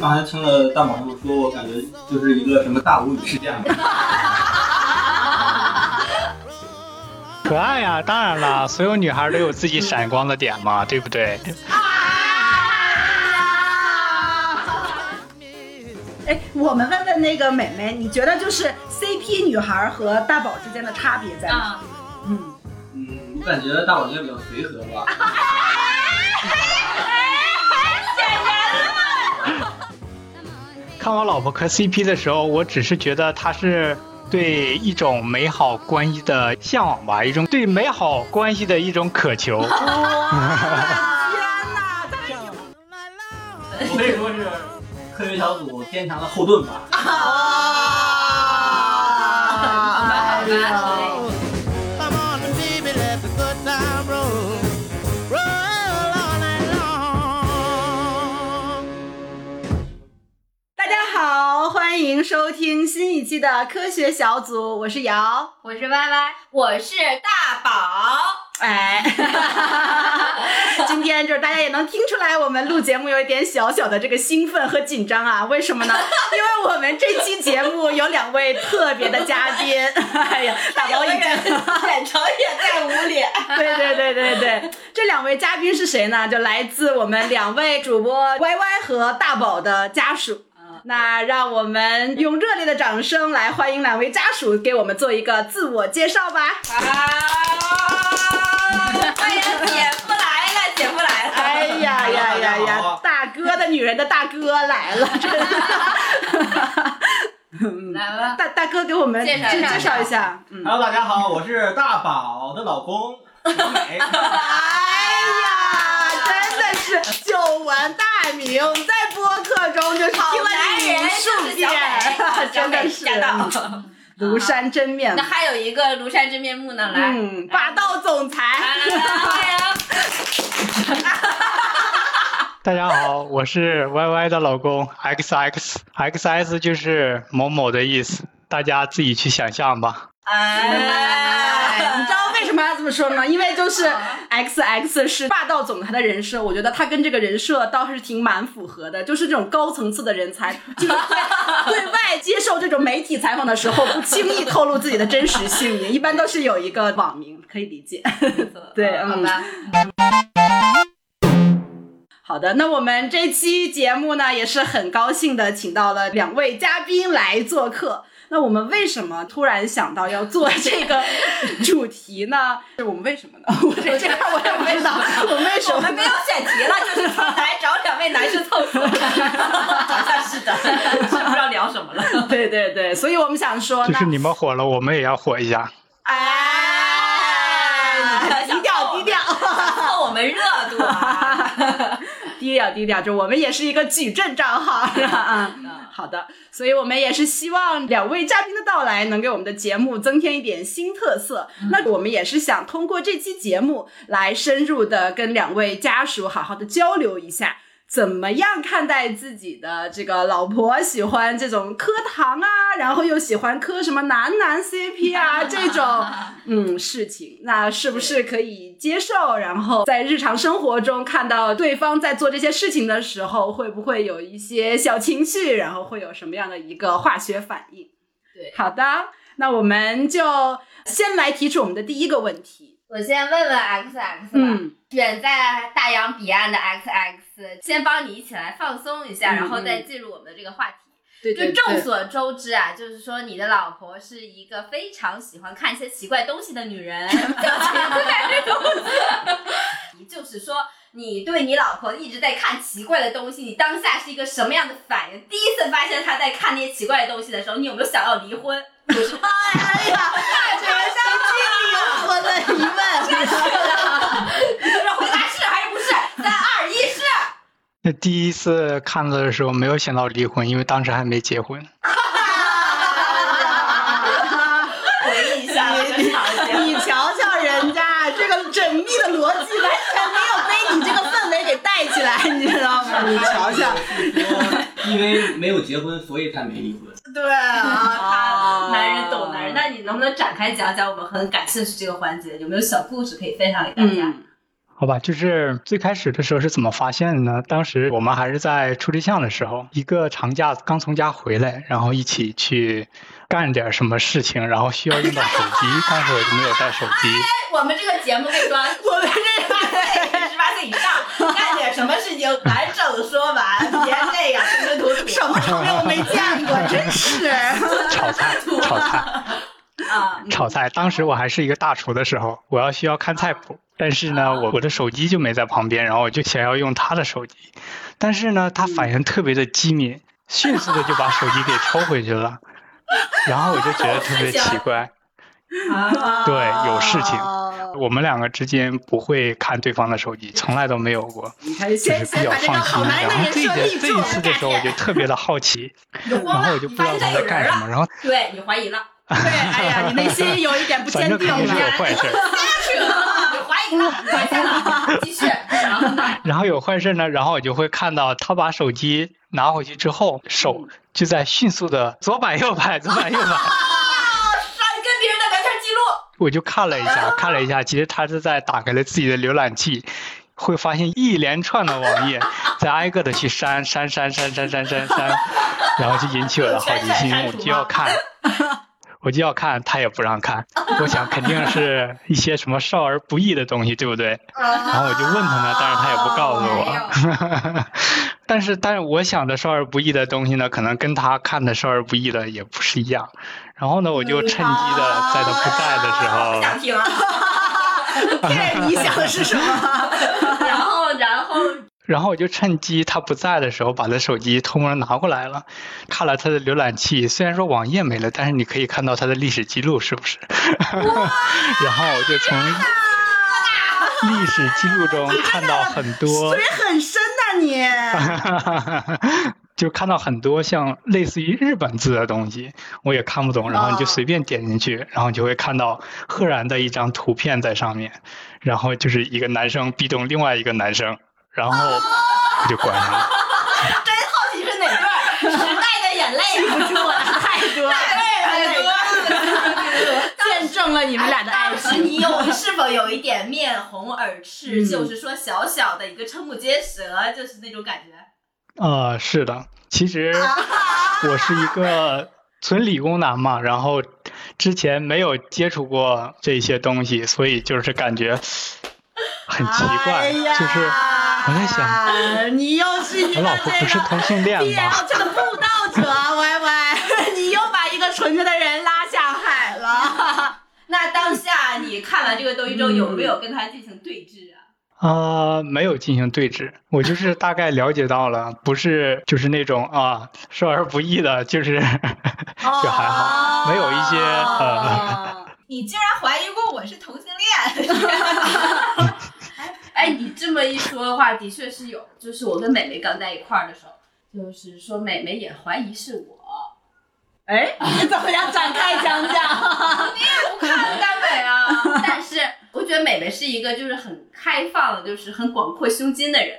刚才听了大宝这么说，我感觉就是一个什么大无语事件。可爱呀，当然了，所有女孩都有自己闪光的点嘛，对不对？哎，我们问问那个美美，你觉得就是 CP 女孩和大宝之间的差别在哪？嗯嗯，我感觉大宝应该比较随和吧。看我老婆磕 CP 的时候，我只是觉得她是。对一种美好关系的向往吧，一种对美好关系的一种渴求。哇！天哪！我可以说是科学小组坚强的后盾吧。啊！哎呀！迎收听新一期的科学小组，我是瑶，我是歪歪，我是大宝。哎，今天就是大家也能听出来，我们录节目有一点小小的这个兴奋和紧张啊？为什么呢？因为我们这期节目有两位特别的嘉宾。哎呀，大宝已经眼成也在捂脸。对对对对对，这两位嘉宾是谁呢？就来自我们两位主播歪歪和大宝的家属。那让我们用热烈的掌声来欢迎两位家属给我们做一个自我介绍吧。好，欢迎姐夫来了，姐夫来了。哎呀呀呀呀，大哥的女人的大哥来了，真 的来了。大大哥给我们介绍介绍一下。Hello，大家好，我是大宝的老公小美。是久闻大名，在播客中就是听了无数遍，真的是 庐山真面目。那还有一个庐山真面目呢，来，霸道总裁。大家好，我是 Y Y 的老公 X X，X S 就是某某的意思，大家自己去想象吧。哎，你知道为什说呢？因为就是 X X 是霸道总裁的人设，我觉得他跟这个人设倒是挺蛮符合的，就是这种高层次的人才，就是对外接受这种媒体采访的时候，不轻易透露自己的真实姓名，一般都是有一个网名，可以理解。对，好吧。好的，那我们这期节目呢，也是很高兴的，请到了两位嘉宾来做客。那我们为什么突然想到要做这个 主题呢？是我们为什么呢？我这这块我也不知道。我们为什么？我们没有选题了，就是来找两位男生凑合。好像是的，是不知道聊什么了。对对对，所以我们想说，就是你们火了，我们也要火一下。哎，低调低调，蹭我们热度啊！低调低调，就我们也是一个矩阵账号，是吧？啊，好的。所以我们也是希望两位嘉宾的到来能给我们的节目增添一点新特色。那我们也是想通过这期节目来深入的跟两位家属好好的交流一下。怎么样看待自己的这个老婆喜欢这种磕糖啊，然后又喜欢磕什么男男 CP 啊 这种嗯事情，那是不是可以接受？然后在日常生活中看到对方在做这些事情的时候，会不会有一些小情绪？然后会有什么样的一个化学反应？对，好的，那我们就先来提出我们的第一个问题。我先问问 X X 吧，远在大洋彼岸的 X X，先帮你一起来放松一下，然后再进入我们的这个话题。对，就众所周知啊，就是说你的老婆是一个非常喜欢看一些奇怪东西的女人。奇怪东西，就是说你对你老婆一直在看奇怪的东西，你当下是一个什么样的反应？第一次发现她在看那些奇怪的东西的时候，你有没有想要离婚？哎呀，这个相亲灵魂的疑问，回答是还是不是？三二一，是。那第一次看到的时候，没有想到离婚，因为当时还没结婚。回忆一下，你瞧瞧人家这个缜密的逻辑，完全没有被你这个氛围给带起来，你知道吗？你瞧瞧。因为没有结婚，所以才没离婚。对啊，他男人懂男人。那你能不能展开讲讲？我们很感兴趣这个环节，有没有小故事可以分享给大家？好吧，就是最开始的时候是怎么发现的呢？当时我们还是在处对象的时候，一个长假刚从家回来，然后一起去干点什么事情，然后需要用到手机，当时我就没有带手机。我们这个节目跟你说，我们这十八岁、十八岁以上，干点什么事情完整说完。什么场面我没见过，真是。炒菜，炒菜。啊，炒菜。当时我还是一个大厨的时候，我要需要看菜谱。但是呢，我我的手机就没在旁边，然后我就想要用他的手机，但是呢，他反应特别的机敏，迅速的就把手机给抽回去了，然后我就觉得特别奇怪。啊，对，有事情，我们两个之间不会看对方的手机，从来都没有过，就是比较放心。然后这一这一次的时候，我就特别的好奇，然后我就不知道他在干什么，然后对你怀疑了，对，哎呀，你内心有一点不坚定 了，是有坏事。然后有坏事呢，然后我就会看到他把手机拿回去之后，手就在迅速的左摆右摆，左摆右摆。啊！跟别人的聊天记录。我就看了一下，看了一下，其实他是在打开了自己的浏览器，会发现一连串的网页，在挨个的去删删删删删删删删，然后就引起我的好奇心，我就要看。我就要看，他也不让看。我想肯定是一些什么少儿不宜的东西，对不对？然后我就问他呢，但是他也不告诉我。但是，但是我想的少儿不宜的东西呢，可能跟他看的少儿不宜的也不是一样。然后呢，我就趁机的在他不在的时候。想听。对，你想的是什么？然后，然后。然后我就趁机他不在的时候，把他手机偷摸拿过来了，看了他的浏览器。虽然说网页没了，但是你可以看到他的历史记录，是不是？然后我就从历史记录中看到很多，水很深呐你。就看到很多像类似于日本字的东西，我也看不懂。然后你就随便点进去，然后你就会看到赫然的一张图片在上面，然后就是一个男生壁咚另外一个男生。然后我就关上了。真好奇是哪段？时代的眼泪，记不住了，太多，太多了，见证了你们俩的爱情。你有是否有一点面红耳赤？就是说小小的一个瞠目结舌，就是那种感觉。呃，是的，其实我是一个纯理工男嘛，然后之前没有接触过这些东西，所以就是感觉很奇怪，就是。我在想，你又是一个不是同性恋吗？这个布道者，歪歪，你又把一个纯洁的人拉下海了。那当下你看完这个东西之后，有没有跟他进行对峙啊？啊，没有进行对峙，我就是大概了解到了，不是就是那种啊少儿不宜的，就是就还好，没有一些呃。你竟然怀疑过我是同性恋？哎，你这么一说的话，的确是有。就是我跟美美刚在一块儿的时候，就是说美美也怀疑是我。哎，怎么样？展开讲讲。你也不看耽美啊？但是我觉得美美是一个就是很开放的，就是很广阔胸襟的人。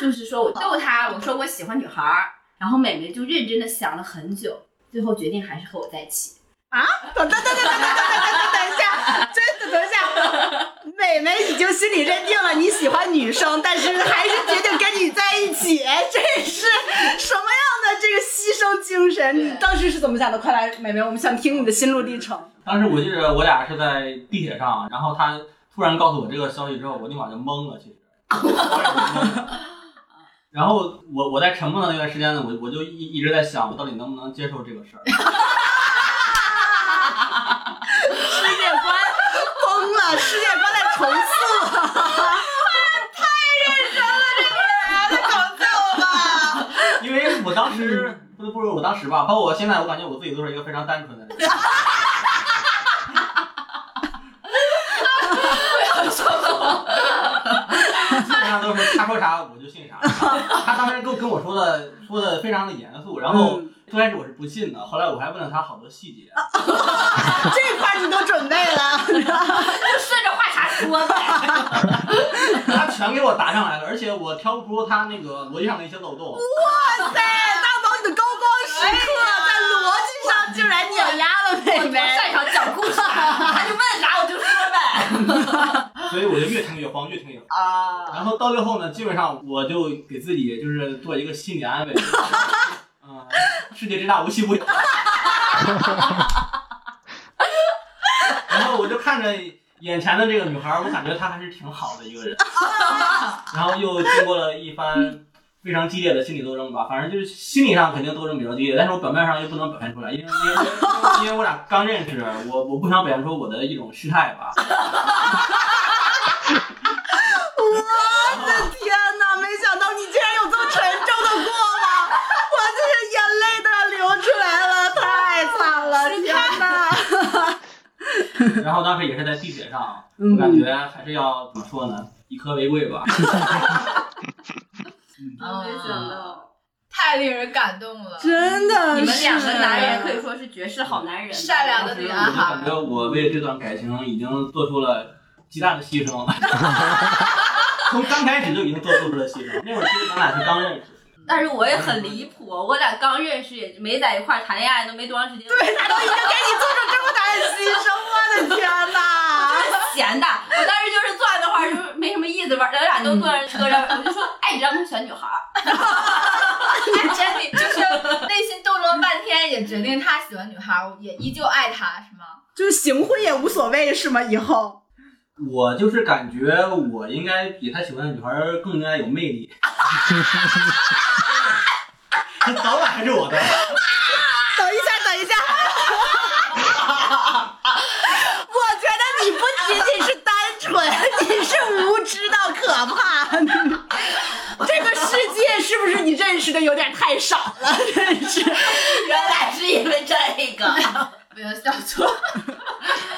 就是说我逗她，我说我喜欢女孩儿，然后美美就认真的想了很久，最后决定还是和我在一起。啊！等等等等等等等等等一下，真的等一下，美美已经心里认定了你喜欢女生，但是还是决定跟你在一起，这是什么样的这个牺牲精神？你当时是怎么想的？快来，美美，我们想听你的心路历程。当时我记得我俩是在地铁上，然后他突然告诉我这个消息之后，我立马就懵了，其实。然后我我在沉默的那段时间呢，我我就一一直在想，我到底能不能接受这个事儿。世界观在重塑，太认真了，这个人太搞笑了吧？因为我当时不不如我当时吧，包括我现在，我感觉我自己都是一个非常单纯的人。基本上都是他说啥我就信啥。他当时跟跟我说的说的非常的严肃，然后。最开始我是不信的，后来我还问了他好多细节。这块你都准备了，就顺着话茬说呗。他全给我答上来了，而且我挑不出他那个逻辑上的一些漏洞。哇塞，大宝你的高光时刻在逻辑上竟然碾压了妹妹。擅长讲故事，他就问啥我就说呗。所以我就越听越慌，越听越慌。啊，然后到最后呢，基本上我就给自己就是做一个心理安慰，嗯，世界之大无奇不有。然后我就看着眼前的这个女孩，我感觉她还是挺好的一个人。然后又经过了一番非常激烈的心理斗争吧，反正就是心理上肯定斗争比较激烈，但是我表面上又不能表现出来，因为因为因为我俩刚认识，我我不想表现出我的一种失态吧。我的天哪！没想到你竟然有这么沉重的过往，我这个眼泪都要流出来了，太惨了！天哪！然后当时也是在地铁上，嗯我感觉还是要怎么说呢，以和为贵吧。没想到太令人感动了。真的，你们两个男人可以说是绝世好男人，善良的当时我就感觉我为这段感情已经做出了极大的牺牲，从刚开始就已经做做出了牺牲。那会儿其实咱俩是刚认识，但是我也很离谱，我俩刚认识也没在一块儿谈恋爱，都没多长时间，对他都已经给你做出这么大的牺牲，我的天哪！闲的。我当时就是坐在那块儿，就是没什么意思吧，咱俩都坐在车上，我就说，哎，你知道那小女孩儿，哎，真的就是内心斗争了半天，也决定他喜欢女孩，也依旧爱他，是吗？就是行婚也无所谓是吗？以后我就是感觉我应该比他喜欢的女孩更应该有魅力。他早晚还是我的。等一下，等一下，我觉得你不仅仅是单纯，你是无知到可怕。这个世界是不是你认识的有点太少了？真是。原来是因为这个，不要笑错。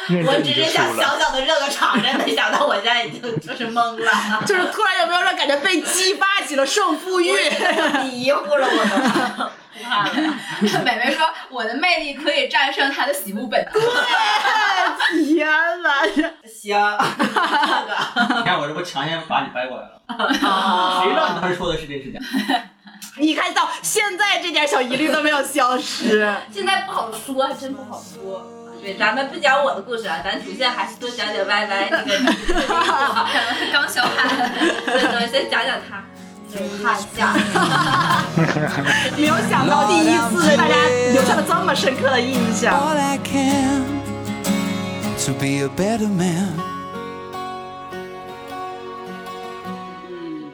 认真你就输了。小的热个已经就是懵了，就是突然有没有让感觉被激发起了胜负欲？迷糊了我都。不怕了，美美说：“我的魅力可以战胜他的喜恶本能。天哪！行，这个你看我这不强行把你掰过来了，哦谁知道你当时说的是真是假？你看到现在这点小疑虑都没有消失。现在不好说，还真不好说。对，咱们不讲我的故事啊，咱主线还是多讲讲 Y Y 这个这个故事。”刚小喊，对对，先讲讲他。怕吓，没有想到第一次大家留下了这么深刻的印象。all I can to be a better man.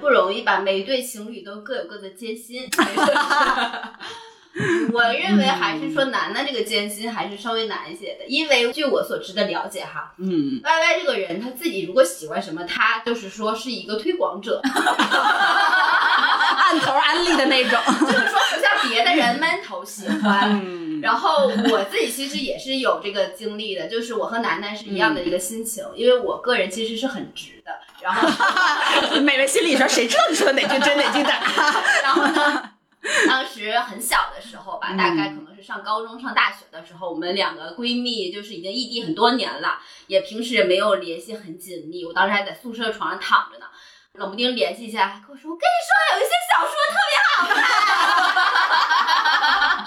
不容易吧？每一对情侣都各有各的艰辛。我认为还是说楠楠这个艰辛还是稍微难一些的，因为据我所知的了解哈嗯，，Y Y 这个人他自己如果喜欢什么，他就是说是一个推广者，按头安利的那种。就是说不像别的人闷头喜欢。嗯，然后我自己其实也是有这个经历的，就是我和楠楠是一样的一个心情，因为我个人其实是很直的，然后美美心里说，谁知道你说的哪句真哪句假？然后呢，当时很小的时候吧，嗯大概可能是上高中、上大学的时候，我们两个闺蜜就是已经异地很多年了，也平时也没有联系很紧密。我当时还在宿舍床上躺着呢，冷不丁联系一下，还跟我说：“我跟你说，有一些小说特别好看。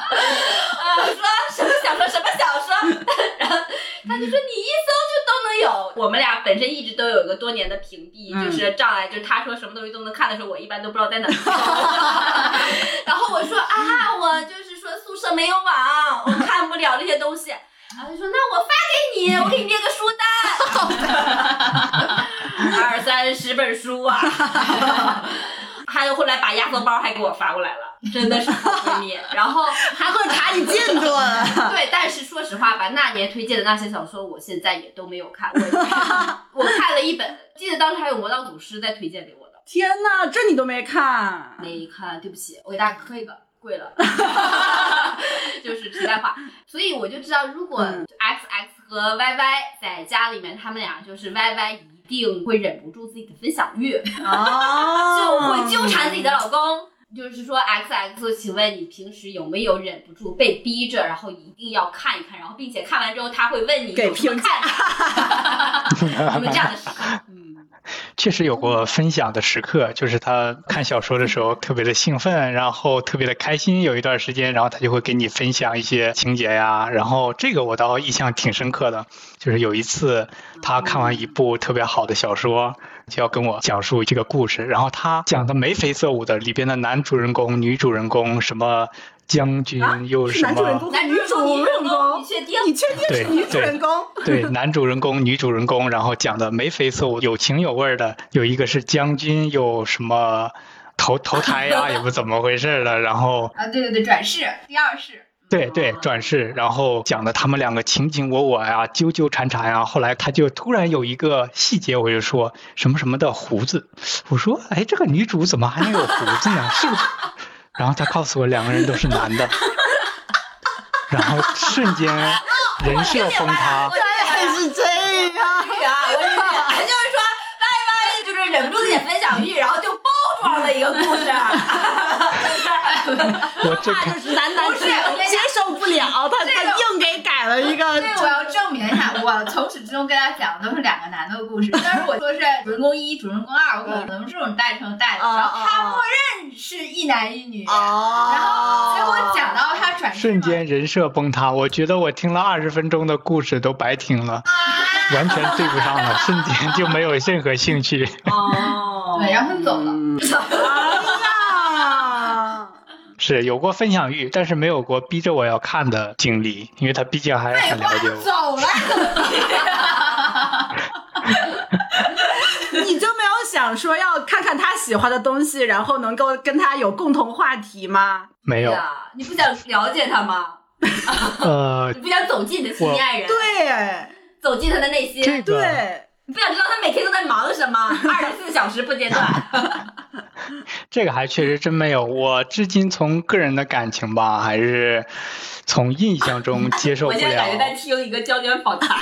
”啊，我说什么小说？什么小说？然后他就说你一搜就都能有。我们俩本身一直都有一个多年的屏蔽，嗯就是障碍，就是他说什么东西都能看的时候，我一般都不知道在哪儿。然后我说啊，我就是说宿舍没有网，我看不了这些东西。然后他说那我发给你，我给你列个书单，二三十本书啊。还有后来把压缩包还给我发过来了，真的是好闺蜜。然后还会查你进度了。对，但是说实话吧，那年推荐的那些小说，我现在也都没有看。我 我看了一本，记得当时还有《魔道祖师》在推荐给我的，天哪，这你都没看？没看，对不起，我给大家磕一个，贵了，就是实在话。所以我就知道，如果嗯 X X 和 Y Y 在家里面，他们俩就是 Y Y 一定会忍不住自己的分享欲，哦就会纠缠自己的老公。就是说，X X，请问你平时有没有忍不住被逼着，然后一定要看一看，然后并且看完之后他会问你给有什么评看法？有没有这样的事情？嗯，确实有过分享的时刻，就是他看小说的时候特别的兴奋，然后特别的开心，有一段时间，然后他就会给你分享一些情节呀，然后这个我倒印象挺深刻的，就是有一次他看完一部特别好的小说，就要跟我讲述这个故事，然后他讲的眉飞色舞的，里边的男主人公、女主人公什么将军又什是男主人么。公男女主人公你，确定？你确定是女主人公？对，男主人公、女主人公，然后讲的眉飞色舞、有情有味儿的，有一个是将军，有什么投投胎呀、也不怎么回事儿的，然后啊，对对对，转世第二世，对对转世，然后讲的他们两个情情我我呀、纠纠缠缠呀。后来他就突然有一个细节，我就说什么什么的胡子，我说哎，这个女主怎么还能有胡子呢？是不是？然后他告诉我两个人都是男的，然后瞬间人设崩塌。原来是这样。对啊，我理解，就是说，大妈就是忍不住自己分享欲，然后就包装了一个故事。我这个就是男男接受不了，他他硬给改了一个。这个我要证明一下，我从始至终跟大家讲的都是两个男的故事。但是我说是主人公一、主人公二，我可能是这种代称代的，嗯然后他默认是一男一女，哦，然后结果讲到他转瞬间人设崩塌，我觉得我听了二十分钟的故事都白听了，完全对不上了，瞬间就没有任何兴趣。哦对，然后他走了。是有过分享欲，但是没有过逼着我要看的经历，因为他毕竟还是废话很了解，我。走了。你就没有想说要看看他喜欢的东西，然后能够跟他有共同话题吗？没有，呀，你不想了解他吗？呃你，不想走进你的心爱人，对走进他的内心，这个对，你不想知道他每天都在忙什么，二十四小时不间断。这个还确实真没有。我至今从个人的感情吧，还是从印象中 接受不了我现在感觉在。听一个焦点访谈。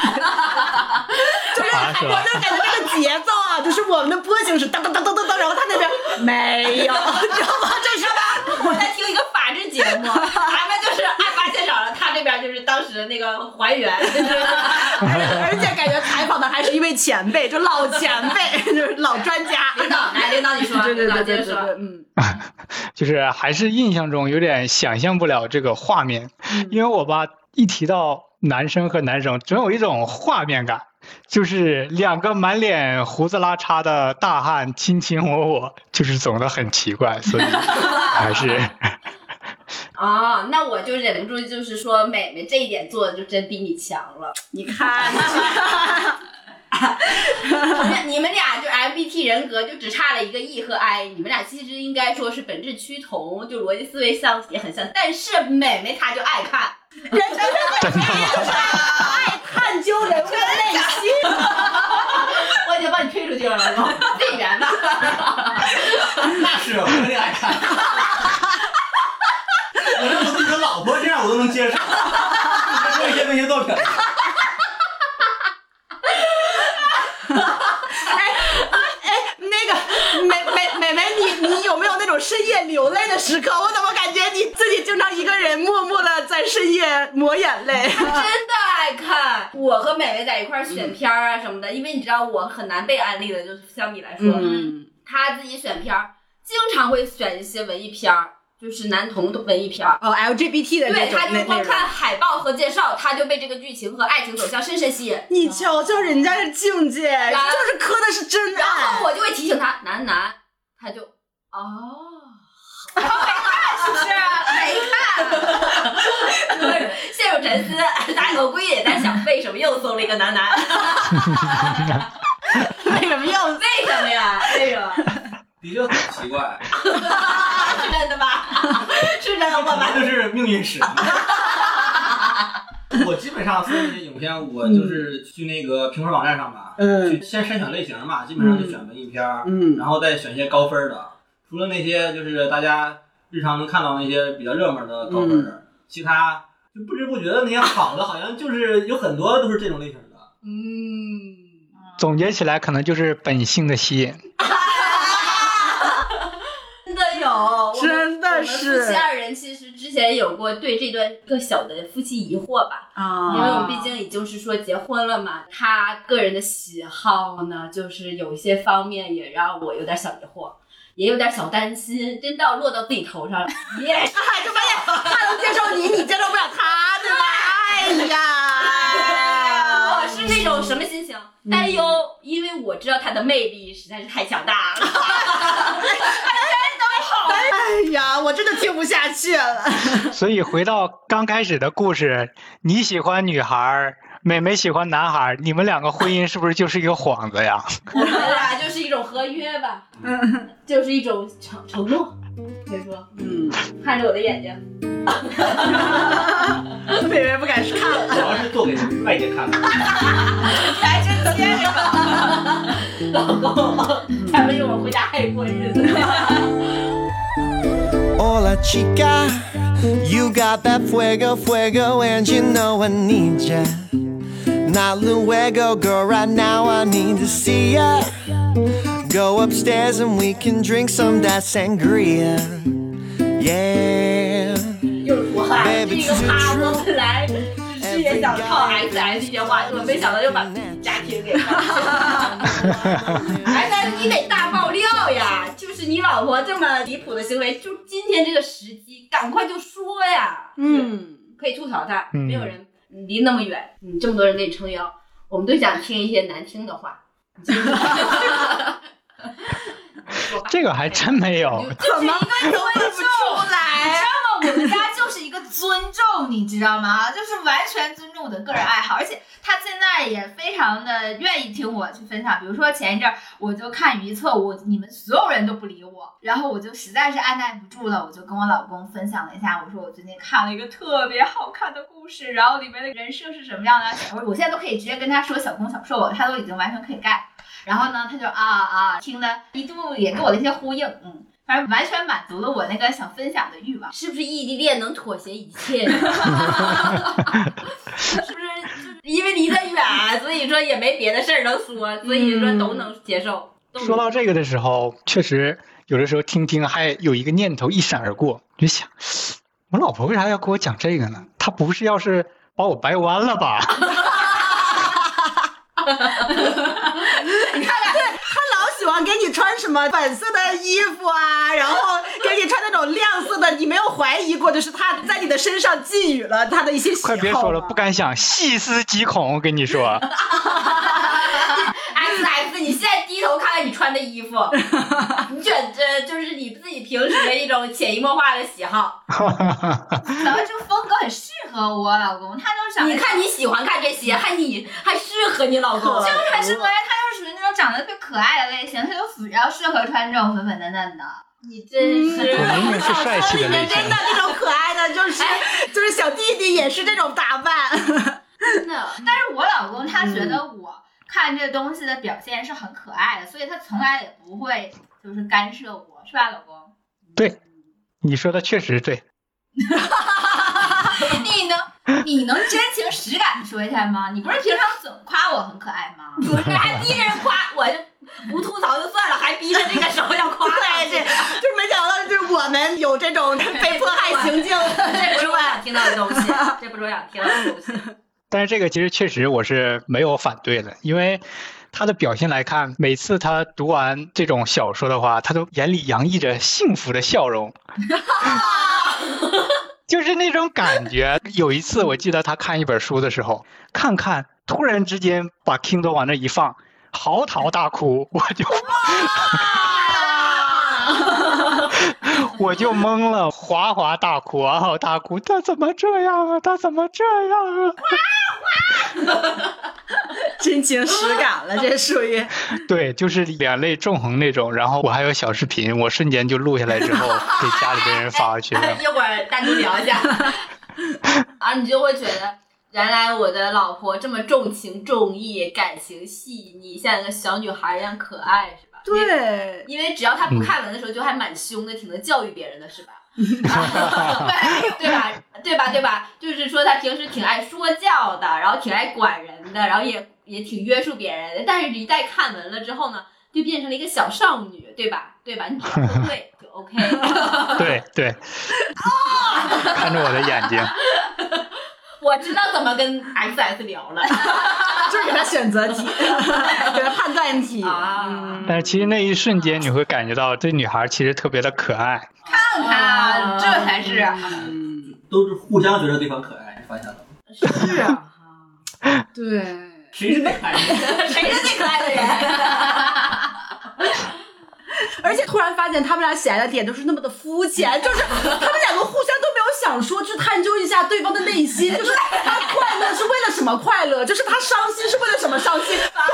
就，是？我就感觉这个节奏啊，就是我们的波形是当当当当当当，然后他那边没有，你知道吗？这是吧？我在听一个法制节目，咱们就是案发现场了，他这边就是当时的那个还原，而且感觉采访的还是一位前辈，就老前辈，就是老专家。领导来，领导你说，对对对对对。嗯，就是还是印象中有点想象不了这个画面，因为我吧一提到男生和男生，总有一种画面感，就是两个满脸胡子拉碴的大汉卿卿我我，就是总的很奇怪，所以还是啊，那我就忍不住就是说，美美这一点做的就真比你强了。你看，你们俩就 MBT 人格就只差了一个 E 和 I，你们俩其实应该说是本质趋同，就逻辑思维相也很像，但是美美她就爱看，人家真的？爱探究人物的内心。我已经把你推出去了，老公，内援吧。那是我肯定爱看。我这我自己的老婆这样我都能接受，再说一些那些作品。那个美美美美，你你有没有那种深夜流泪的时刻？我怎么感觉你自己经常一个人默默的在深夜抹眼泪？真的爱看。我和美美在一块儿选片儿啊什么的，因为你知道我很难被安利的，就是相比来说，嗯，她自己选片儿经常会选一些文艺片儿，就是男同文艺片儿。哦，LGBT 的这对，种她就。光看海报和介绍，他就被这个剧情和爱情走向深深吸引。你瞧瞧人家的境界，就是磕的是真然后。我就会提醒他，男男，他就哦，没看是不是？没看，陷入沉思，大狗龟也在想为什么又送了一个男男，为什么又？为什么呀？为什么？的确很奇怪，是真的吧？的，我就是命运使然。我基本上搜这些影片，我就是去那个评分网站上吧，嗯去先筛选类型嘛，基本上就选文艺片儿，嗯然后再选一些高分的。除了那些就是大家日常能看到那些比较热门的高分儿的，其他就不知不觉的那些好的，好像就是有很多都是这种类型的。嗯，总结起来可能就是本性的吸引。我们夫妻二人其实之之前有过对这段个小的夫妻疑惑吧，啊因为我们毕竟已经是说结婚了嘛，他个人的喜好呢，就是有一些方面也让我有点小疑惑，也有点小担心。真到落到自己头上，你也是。哈，就发现他能接受你，你接受不了他，对吧？哎呀，我是那种什么心情？担忧，因为我知道他的魅力实在是太强大了。哎呀，我真的听不下去了。所以回到刚开始的故事，你喜欢女孩儿，美美喜欢男孩，你们两个婚姻是不是就是一个幌子呀？我们俩就是一种合约吧，嗯 就是一种承承诺。别说，嗯，看着我的眼睛，美美不敢看了。主要是做给外界看的。你还真接着吧。老公，咱们一会儿回家还得过日子。Hola chica, you got that fuego, fuego, and you know I need ya. Not luego, girl, right now I need to see ya. Go upstairs and we can drink some that sangria. Yeah. 又说哈，这个趴，我本来只是也想靠 X S 一些话，我没想到又把自己家庭给放了。X S 你得大爆料呀！就是你老婆这么离谱的行为，就今天这个时机，赶快就说呀！嗯，可以吐槽他，嗯没有人离那么远，你，这么多人给你撑腰，我们都想听一些难听的话。这个还真没有。怎么都不出来。我们家就是一个尊重，你知道吗？就是完全尊重我的个人爱好，而且他现在也非常的愿意听我去分享。比如说前一阵儿，我就看余册，我你们所有人都不理我，然后我就实在是按耐不住了，我就跟我老公分享了一下，我说我最近看了一个特别好看的故事，然后里面的人设是什么样的，我我现在都可以直接跟他说小攻小受，他都已经完全可以盖。然后呢，他就啊啊听的，一度也跟我的一些呼应，嗯。反正完全满足了我那个想分享的欲望。是不是异地恋能妥协一切？是不是就是因为离得远，所以说也没别的事儿能说，所以说都能接受。说到这个的时候，确实有的时候听听还有一个念头一闪而过，就想，我老婆为啥要给我讲这个呢？她不是要是把我掰弯了吧？给你穿什么粉色的衣服啊，然后给你穿那种亮色的，你没有怀疑过，就是他在你的身上寄予了他的一些喜好快别说了，吗不敢想，细思极恐。我跟你说，X X，你现在低头看看你穿的衣服，你选这就是你自己平时的一种潜移默化的喜好。然后这个风格很适合我老公，他就长得你看你喜欢看这些，还你还适合你老公，就是很适合，他就是属于那种长得特别可爱的类型，他就比较适合穿这种粉粉嫩嫩的。你真是。我明明是帅气的类型真的那种可爱的，就是就是小弟弟也是这种打扮。真的，但是我老公他觉得我看这东西的表现是很可爱的，所以他从来也不会就是干涉我，是吧，老公？对，你说的确实对。你能你能真情实感的说一下吗？你不是平常总夸我很可爱吗？不是还逼着人夸，我就不吐槽就算了，还逼着这个时候要夸上对，去这就没想到，就是我们有这种被迫害行径这不是，我想听到的东西，这不是我想听到的东西。但是这个其实确实我是没有反对的，因为他的表现来看，每次他读完这种小说的话，他都眼里洋溢着幸福的笑容，就是那种感觉。有一次我记得他看一本书的时候，看看突然之间把 Kindle 往那一放，嚎啕大哭，我就我就懵了，哗哗大哭，嗷嗷大哭，他怎么这样啊？他怎么这样啊？哗 哗真情实感了，这属于对，就是两泪纵横那种。然后我还有小视频，我瞬间就录下来之后给家里边人发过去了。一会儿单独聊一下，啊，你就会觉得原来我的老婆这么重情重义，感情细腻，像个小女孩一样可爱？对，因为只要他不看文的时候，就还蛮凶的，挺能教育别人的，是吧？对吧？对吧？对吧？就是说他平时挺爱说教的，然后挺爱管人的，然后也也挺约束别人的。但是，一旦看文了之后呢，就变成了一个小少女，对吧？对吧？你只要说对就 OK。对对，看着我的眼睛，我知道怎么跟 XS 聊了就是给他选择题，给他判断题但是其实那一瞬间你会感觉到这女孩其实特别的可爱。看看，这才是都是互相觉得对方可爱，你发现了吗？是啊，对。谁是最可爱的？谁是最可爱的人？而且突然发现他们俩喜爱的点都是那么的肤浅，就是他们两个互相都没有想说去探究一下对方的内心，就是他快乐是为了什么快乐，就是他伤心是为了什么伤心，都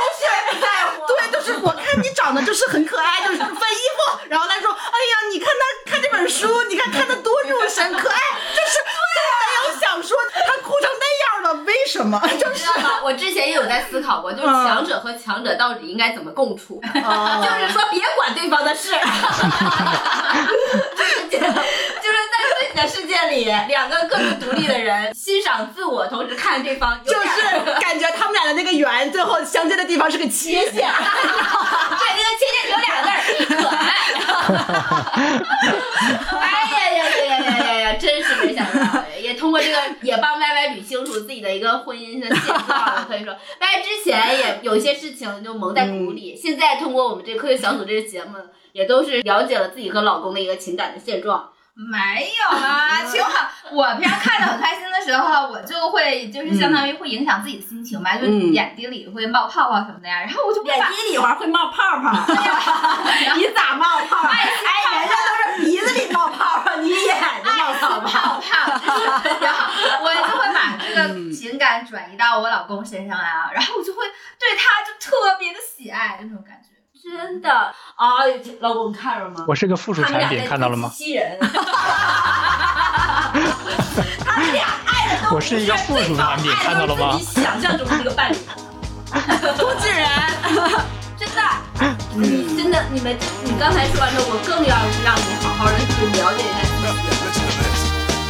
是在乎。对，就是我看你长得就是很可爱，就是分衣服，然后他说，哎呀，你看他看这本书，你看看的多入神，可爱，就是都没有想说他哭成那样了，为什么？就是吗？我之前也有在思考过，就是强者和强者到底应该怎么共处，哦 就是说别管对方的事，就是就是在自己的世界里，两个各自独立的人欣赏自我，同时看对方，就 是感觉他们俩的那个圆最后相接的地方是个切线。对，那个切线只有两个字儿，可爱。哎呀呀呀呀呀呀呀！真是没想到，也通过这个也帮歪歪捋清楚的一个婚姻的现状了。可以说但是之前也 有一些事情就蒙在鼓里，现在通过我们这个科学小组这个节目，也都是了解了自己和老公的一个情感的现状。没有啊，挺好。我平常看着很开心的时候，我就会就是相当于会影响自己的心情吧，就嗯眼睛里会冒泡泡什么的呀，然后我就眼睛里边会冒泡泡，你咋冒泡？哎，人家都是鼻子里冒泡泡，你眼睛冒泡泡。泡泡，然后我就会把这个情感转移到我老公身上啊，然后我就会对他就特别的喜爱那种感觉。真的啊！老公看了吗？我是个附属产品，他们俩在看到了吗？机器人，我是一个附属产品，看到了吗想象中的那个伴侣。工具人，真的，你真的，你们，你刚才说完之后，我更要让你好好的去了解一下自己。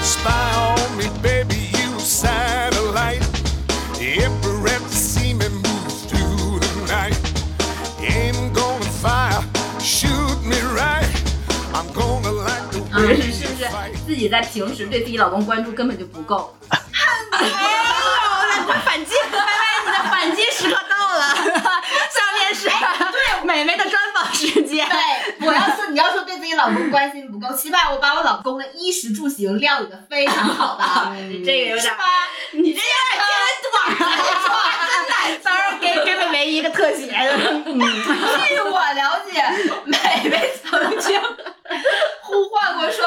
Spy on me, baby, you satellite. Every 嗯，是是不是自己在平时对自己老公关注根本就不够？哎呦，来快反击！拜拜，你的反击时刻到了。下面是对美眉的专访时间。对，我要说你要说对自己老公关心不够，起码我把我老公的衣食住行料理的非常好的，这个有点？你这样接短了。到时候给给美眉一个特写。嗯，据我了解，美美曾经呼唤过说，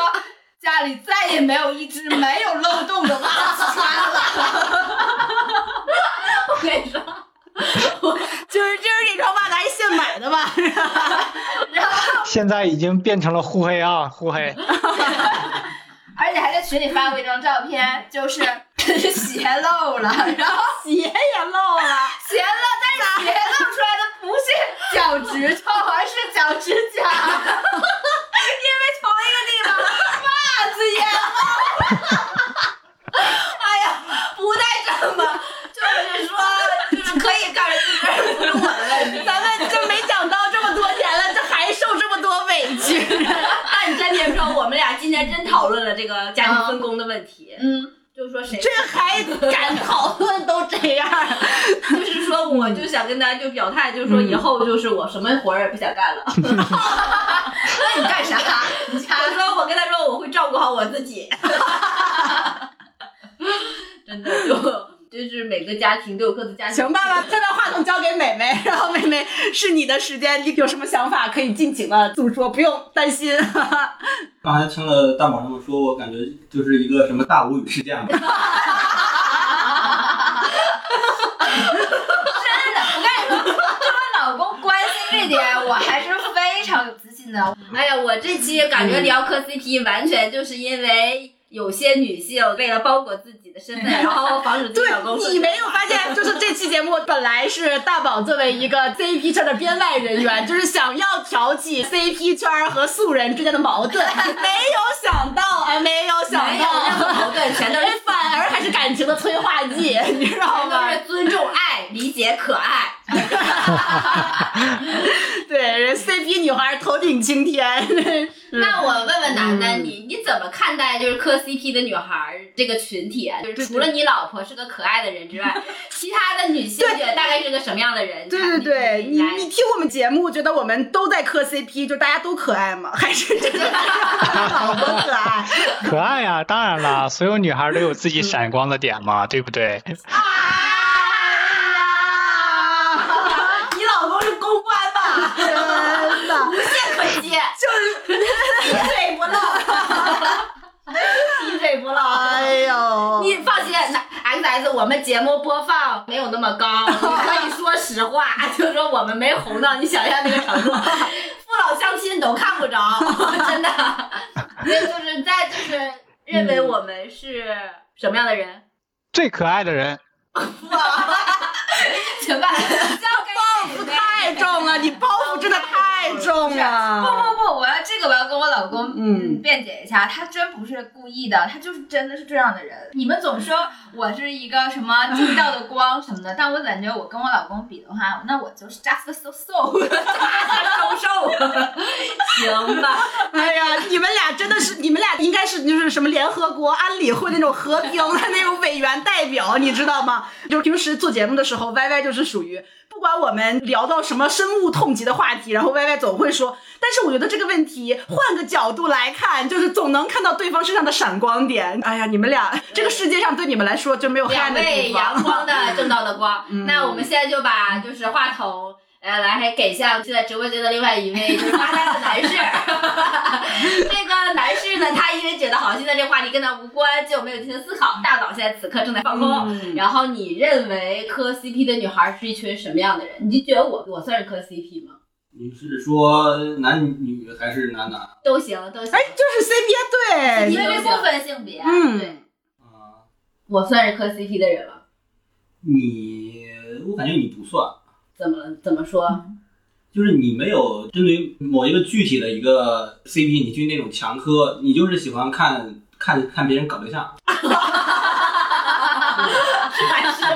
家里再也没有一只没有漏洞的袜子穿了。我跟你说，就是就是这双袜子还是现买的吧？然后现在已经变成了互黑啊，互黑。而且还在群里发过一张照片，就是鞋漏了，然后鞋也漏了。鞋漏，但是鞋漏出来的不是脚趾头，而是脚趾甲，因为同一个地方袜子也漏。哎呀，不带这么，就是说，就是可以告诉自己不是我的问题。咱们就没想到这么多年了，这还受这么多委屈。那你真别说，我们俩今天真讨论了这个家庭分工的问题。嗯，就是说谁，这还敢讨论？都这样。就是说，我就想跟大家就表态，就是说以后就是我什么活儿也不想干了。那 你干啥？我说我跟他说我会照顾好我自己，真的就就是每个家庭都有各自家庭。行吧，吧，再把话筒交给美美，然后美美是你的时间，你有什么想法可以尽情的诉说，不用担心。刚才听了大宝这么说，我感觉就是一个什么大无语事件吧。我跟你说，对我老公关心这点，我还是非常有自信的。哎呀，我这期感觉聊磕 CP 完全就是因为有些女性为了包裹自己的身份，然后防止自己对老公你没有发现，就是这期节目本来是大宝作为一个 CP 圈的编外人员，就是想要挑起 CP 圈和素人之间的矛盾，没有想到啊，没有想没有任何矛到，盾，全都是反而还是感情的催化剂，你知道吗都吗？是尊重、爱、理解、可爱。对，人，CP 女孩头顶青天。那我问问楠楠，嗯你你怎么看待就是磕 CP 的女孩这个群体啊？就是除了你老婆是个可爱的人之外，其他的女性觉得大概是个什么样的人？对对对，你你听我们节目，觉得我们都在磕 CP，就大家都可爱吗？还是真的 老婆可爱？可爱呀、当然了，所有女孩都有自己闪光的点嘛，对不对？你老公是公关吧？真的，无懈可击，就是滴水 不漏，滴水不漏。哎呦，你放心，那 X S 我们节目播放没有那么高，你可以说实话，就是说我们没红到你想象那个程度，父老乡亲都看不着，真的。因为就是在就是认为我们是什么样的人，最可爱的人，行吧？包袱太重了，你包袱真的太重了。不不不，我要这个我要跟我老公嗯嗯辩解一下，他真不是故意的，他就是真的是这样的人。你们总说我是一个什么地道的光什么的，但我感觉我跟我老公比的话，那我就是 just so so。瘦瘦，行吧？哎呀，你们俩真的是，你们俩应该是就是什么联合国安理会那种和平的那种委员代表，你知道吗？就是平时做节目的时候，歪歪就是属于不管我们聊到什么深恶痛疾的话题，然后歪歪总会说，但是我觉得这个问题换个角度来看，就是总能看到对方身上的闪光点。哎呀，你们俩这个世界上对你们来说就没有黑暗的地方。阳光的正道的光。嗯那我们现在就把就是话筒。呃，来，还给向现在直播间的另外一位就是发呆的男士。这个男士呢，他因为觉得好像现在这个话题跟他无关，就没有进行思考，大脑现在此刻正在放空。嗯然后你认为磕 CP 的女孩是一群什么样的人？你就觉得我我算是磕 CP 吗？你是说男女还是男男？都行，都行。哎，就是 CP 对，因为不分性别，嗯对，啊，我算是磕 CP 的人了？你我感觉你不算，怎么了？怎么说？就是你没有针对某一个具体的一个 CP，你去那种强磕，你就是喜欢看看看别人搞对象。还 是哎，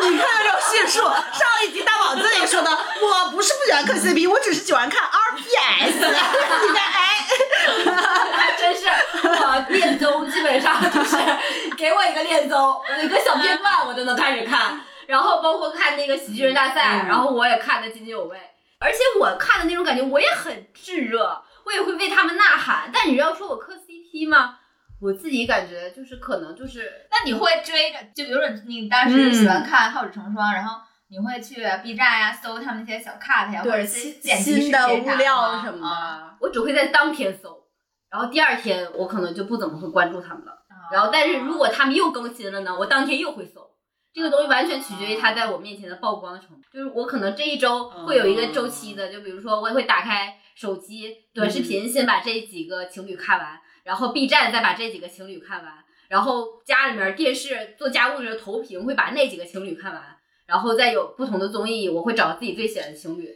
你看这种叙述，上一集大宝子里说的，我不是不喜欢磕 CP，我只是喜欢看 RPS。你看，哎，还真是，我恋综基本上就是给我一个恋综，一个小片段我就能开始看，然后包括看那个喜剧人大赛，嗯然后我也看得津津有味，而且我看的那种感觉我也很炙热，我也会为他们呐喊。但你要说我磕 CP 吗？我自己感觉就是可能就是那你会追着，就比如说你当时喜欢看《浩子成双》，然后你会去 B 站呀、搜他们那些小 cut 呀，或者新剪辑新的物料什么。我只会在当天搜，然后第二天我可能就不怎么会关注他们了。然后，但是如果他们又更新了呢，我当天又会搜。这个东西完全取决于它在我面前的曝光程度。就是我可能这一周会有一个周期的，就比如说我也会打开手机短视频，先把这几个情侣看完，然后 B 站再把这几个情侣看完，然后家里面电视做家务的时候投屏会把那几个情侣看完，然后再有不同的综艺，我会找自己最喜欢的情侣，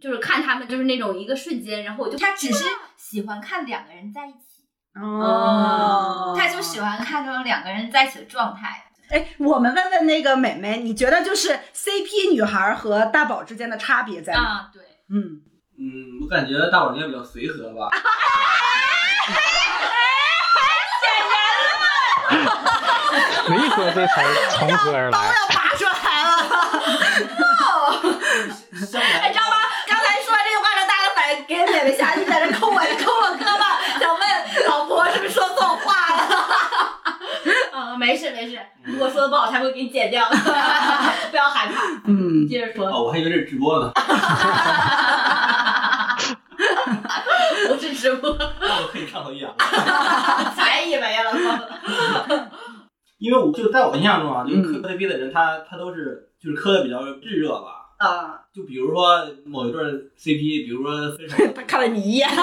就是看他们就是那种一个瞬间，然后我就他只是喜欢看两个人在一起，哦他就喜欢看这种两个人在一起的状态。哎，我们问问那个美美，你觉得就是 CP 女孩和大宝之间的差别在哪？啊，对，嗯，嗯，我感觉大宝应该比较随和吧。随和这词儿从何而来？要拔出来了。相 哎，来知道吗？刚才说完这句话，让大家反应给美美下去在这抠我抠我胳膊，想问老婆是不是说错话了？嗯，没事没事，如果说的不好，他会给你剪掉的，不要害怕。嗯，接着说，哦，我还以为这是直播呢，不是直播，那我可以畅所欲言了。才以为了。因为我就在我印象中啊，就是磕磕 CP 的人，他他都是就是磕的比较炙热吧。啊，就比如说某一对 CP，比如说分手，他看了你一眼，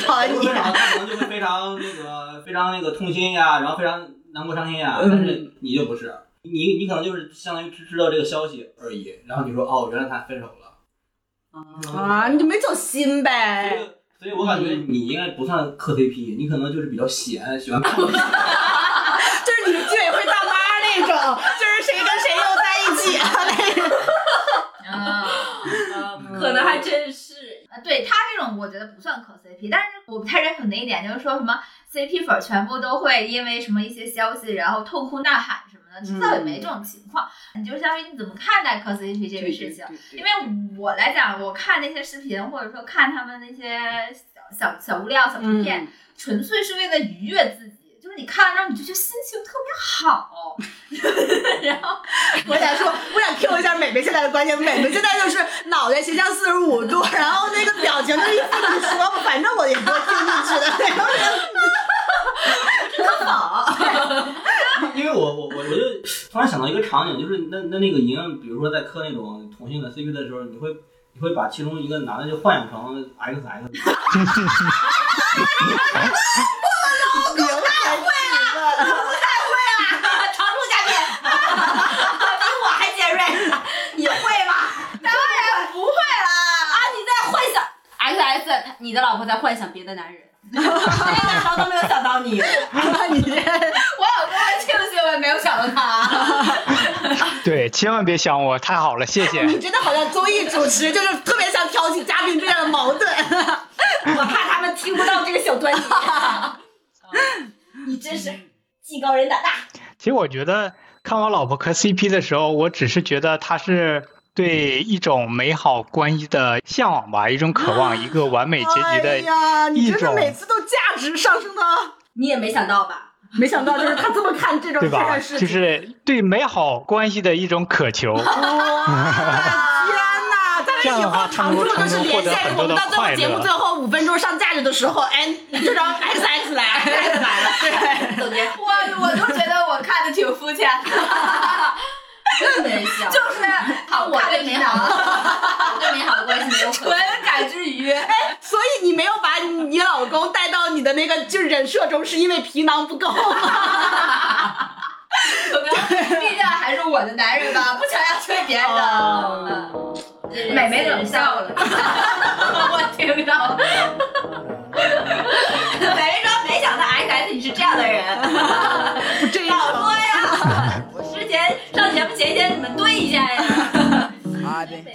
瞅了你一分手眼。他可能就会非常那个非常那个痛心呀，然后非常难过伤心呀。嗯但是你就不是，你你可能就是相当于知知道这个消息而已，然后你说哦，原来他分手了。啊，你就没走心所呗。以所以我感觉你应该不算磕 CP，你可能就是比较闲，喜欢看 东西。就是你是居委会大妈那种，就是谁跟谁又在一起了那种。我觉得不算磕 CP，但是我不太认可的一点，就是说什么 CP 粉儿全部都会因为什么一些消息，然后痛哭呐喊什么的，这倒也没这种情况。你就相当于你怎么看待磕 CP 这个事情？因为我来讲，我看那些视频，或者说看他们那些小小小物料、小图片，嗯纯粹是为了愉悦自己。就是你看了之后，你就觉得心情特别好，然后我想说，我想 Q 一下美美现在的观点。美美现在就是脑袋斜向四十五度，然后那个表情就一副你说吧，反正我也不会听进去的那种人。特好。因为我我我我就突然想到一个场景，就是那那那个银，比如说在磕那种同性的 CP 的时候，你会你会把其中一个男的就幻想成 XX，明白会常驻嘉宾，比我还尖锐，你会吗？当然不会啦。啊，你在幻想 X S，他你的老婆在幻想别的男人，这个想都没有想到你。你这我老公会庆幸我没有想到他。对，千万别想我，太好了，谢谢。你真的好像综艺主持，就是特别想挑起嘉宾之间的矛盾。我怕他们听不到这个小端倪。你真是技高人胆大。其实我觉得看我老婆磕 CP 的时候，我只是觉得她是对一种美好关系的向往吧，一种渴望，一个完美结局的哎的呀，你一种，真的每次都价值上升的，你也没想到吧？没想到就是他这么看这种对吧这件？事情。就是对美好关系的一种渴求。哇，天哪！但是以后常驻的是连线，我们到最后节目最后五分钟上价值的时候，哎，这张 X X 来，X X 来了，对。总结我我都觉得我看的挺肤浅的，真没想，就是好，我对美好 对美好的关系没有纯感知愉悦。所以你没有把你老公带到你的那个就是人设中，是因为皮囊不够吗？毕竟还是我的男人吧，不想要追别人的。哦美美冷笑了，我听到了。美人说没想到 S S 你是这样的人。不这样早说呀！先上节目前先你们对一下呀。那我哈 i been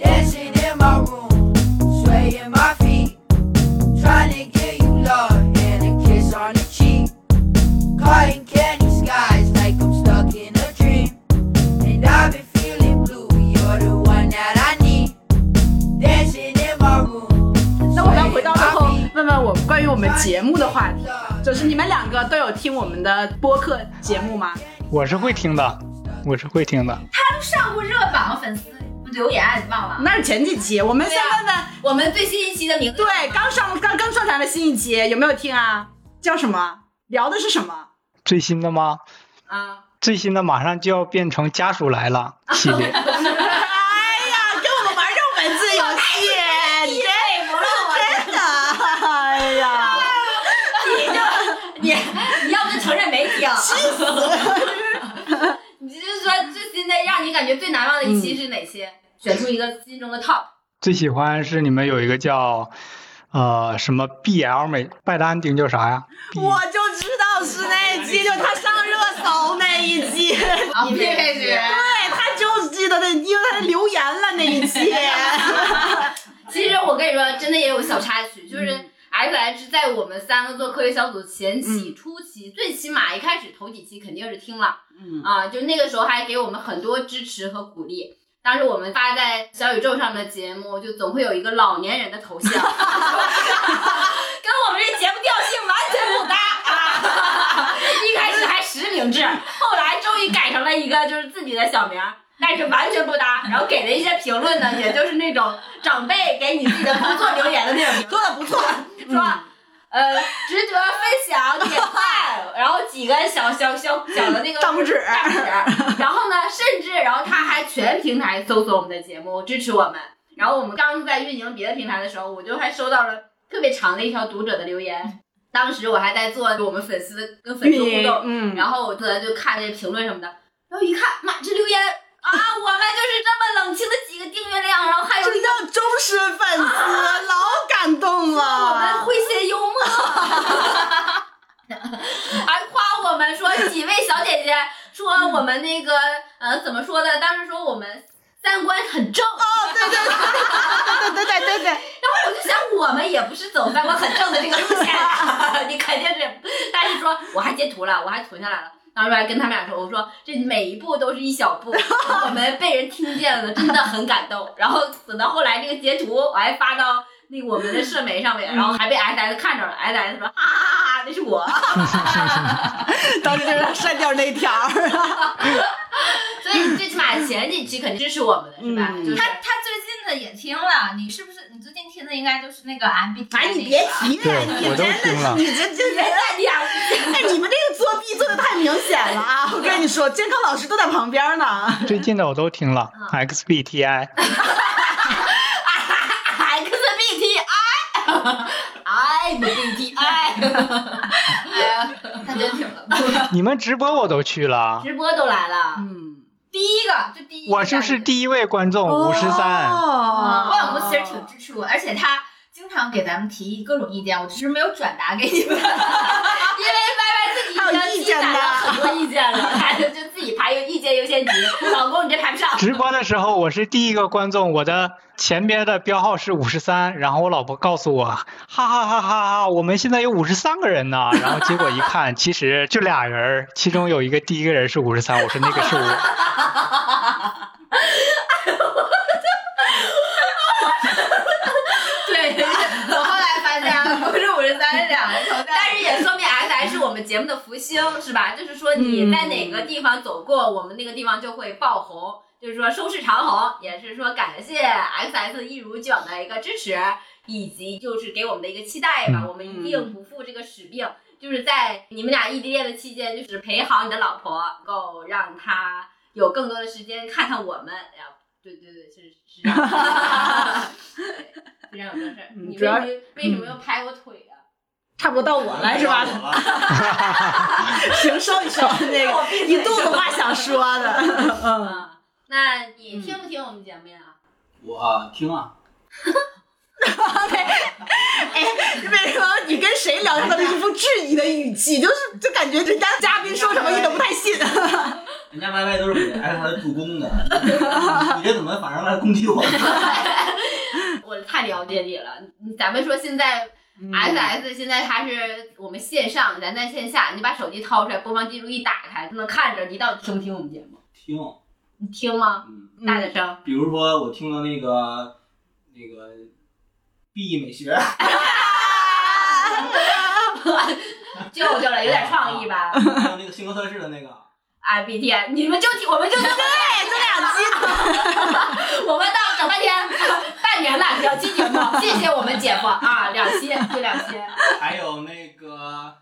问问我们关于我们节目的话题就是你们两个都有听我们的播客节目吗？我是会听的。我是会听的。他都上过热榜，粉丝留言你忘了？那是前几期，我们先问问，我们最新一期的名字对，刚上刚刚上传的新一期有没有听啊？叫什么？聊的是什么？最新的吗？啊，最新的马上就要变成家属来了系列。哎呀，跟我们玩这种文字游戏，你对，不是我，真的，哎呀，你就你你要不就承认没听，你就是说最新的让你感觉最难忘的一期是哪期？选出一个心中的 top。最喜欢是你们有一个叫呃什么 BL 美拜丹丁叫啥呀？我就知道是那一期，就他上热搜那一期，啊，你配角。对他就记得那，因为他留言了那一期。其实我跟你说，真的也有小插曲，就是嗯 X H 在我们三个做科学小组前期、初期，最起码一开始头几期肯定是听了，嗯。啊，就那个时候还给我们很多支持和鼓励。当时我们发在小宇宙上的节目，就总会有一个老年人的头像，跟我们这节目调性完全不搭。啊！一开始还实名制，后来终于改成了一个就是自己的小名儿，但是完全不搭。然后给的一些评论呢，也就是那种长辈给你自己的工作留言的那种 做的不错，说。呃，值得分享，点赞，然后几个小小小小的那个张纸张纸，然后呢，甚至然后他还全平台搜索我们的节目，支持我们。然后我们刚在运营别的平台的时候，我就还收到了特别长的一条读者的留言。当时我还在做我们粉丝跟粉丝互动，嗯，然后我坐在就看那些评论什么的，然后一看，妈，这留言啊，我们就是这么冷清的几个订阅量，然后还有真一个的忠实粉丝，老感动了我们了。诙谐幽默，还夸我们说几位小姐姐说我们那个呃怎么说的？当时说我们三观很正，哦，对对对对对对对对，然后我就想我们也不是走三观很正的这个路线啊，你肯定是。但是说我还截图了，我还存下来了。当时我还跟他们俩说，我说这每一步都是一小步，我们被人听见了，真的很感动。然后等到后来这个截图我还发到那个我们的社媒上面，然后还被 S S 看着了，S S 说哈哈哈哈，那是我。当时就是他删掉那条儿。所以你最起码前几期肯定支持我们的是吧？嗯就是他他最近的也听了，你是不是？你最近听的应该就是那个 MBTI 哎，你别提了，你我都真听了的是，你这这人家两哎，你们这个作弊做的太明显了啊！我跟你说，监考老师都在旁边呢。最近的我都听了，XBTI。XBTI，IMBTI，哎呀，他真挺了。你们直播我都去了，直播都来了，嗯，第一个就第一个，我就是第一位观众，五十三。哦。我老公其实挺支持我，而且他经常给咱们提各种意见，我只是没有转达给你们。因为歪歪自己已经积攒了很多意见了，他就就自己排有意见优先级。老公，你这排不上。直播的时候我是第一个观众，我的前边的标号是五十三，然后我老婆告诉我，哈哈哈哈哈，我们现在有五十三个人呢，然后结果一看，其实就俩人，其中有一个第一个人是五十三，我说那个是我。对，我后来发现不是五十三，是两个人头像。但是也说明 S S 是我们节目的福星，是吧？就是说你在哪个地方走过，我们那个地方就会爆红，就是说收视长虹。也是说感谢 X S 一如既往的一个支持，以及就是给我们的一个期待吧。嗯我们一定不负这个使命，就是在你们俩异地恋的期间，就是陪好你的老婆，能够让她有更多的时间看看我们。然后，对对对，是是这样，对非常有正事儿。你为什么要拍我腿啊？差不多到我了是吧？行，收一收那个 一肚子话想说的。嗯，啊，那你听不听我们节目呀？我听啊，哎，为什么你跟谁聊天都是一副质疑的语气？就是就感觉人家嘉宾说什么你都不太信。人家 Y Y 都是给他助攻的，你这怎么反而来攻击我？我太了解你了。你咱们说现在 S S 现在它是我们线上，咱在线下，你把手机掏出来，播放记录一打开，就能看着你到底听不听我们节目。听，你听吗？嗯，大点声。比如说我听了那个那个 B 美学，救救了，有点创意吧还 有那个性格测试的那个，哎 B T 你们就听，我们就对，这两期，我们到整半天，半年了，两期节目，谢谢我们姐夫啊，两期就两期。还有那个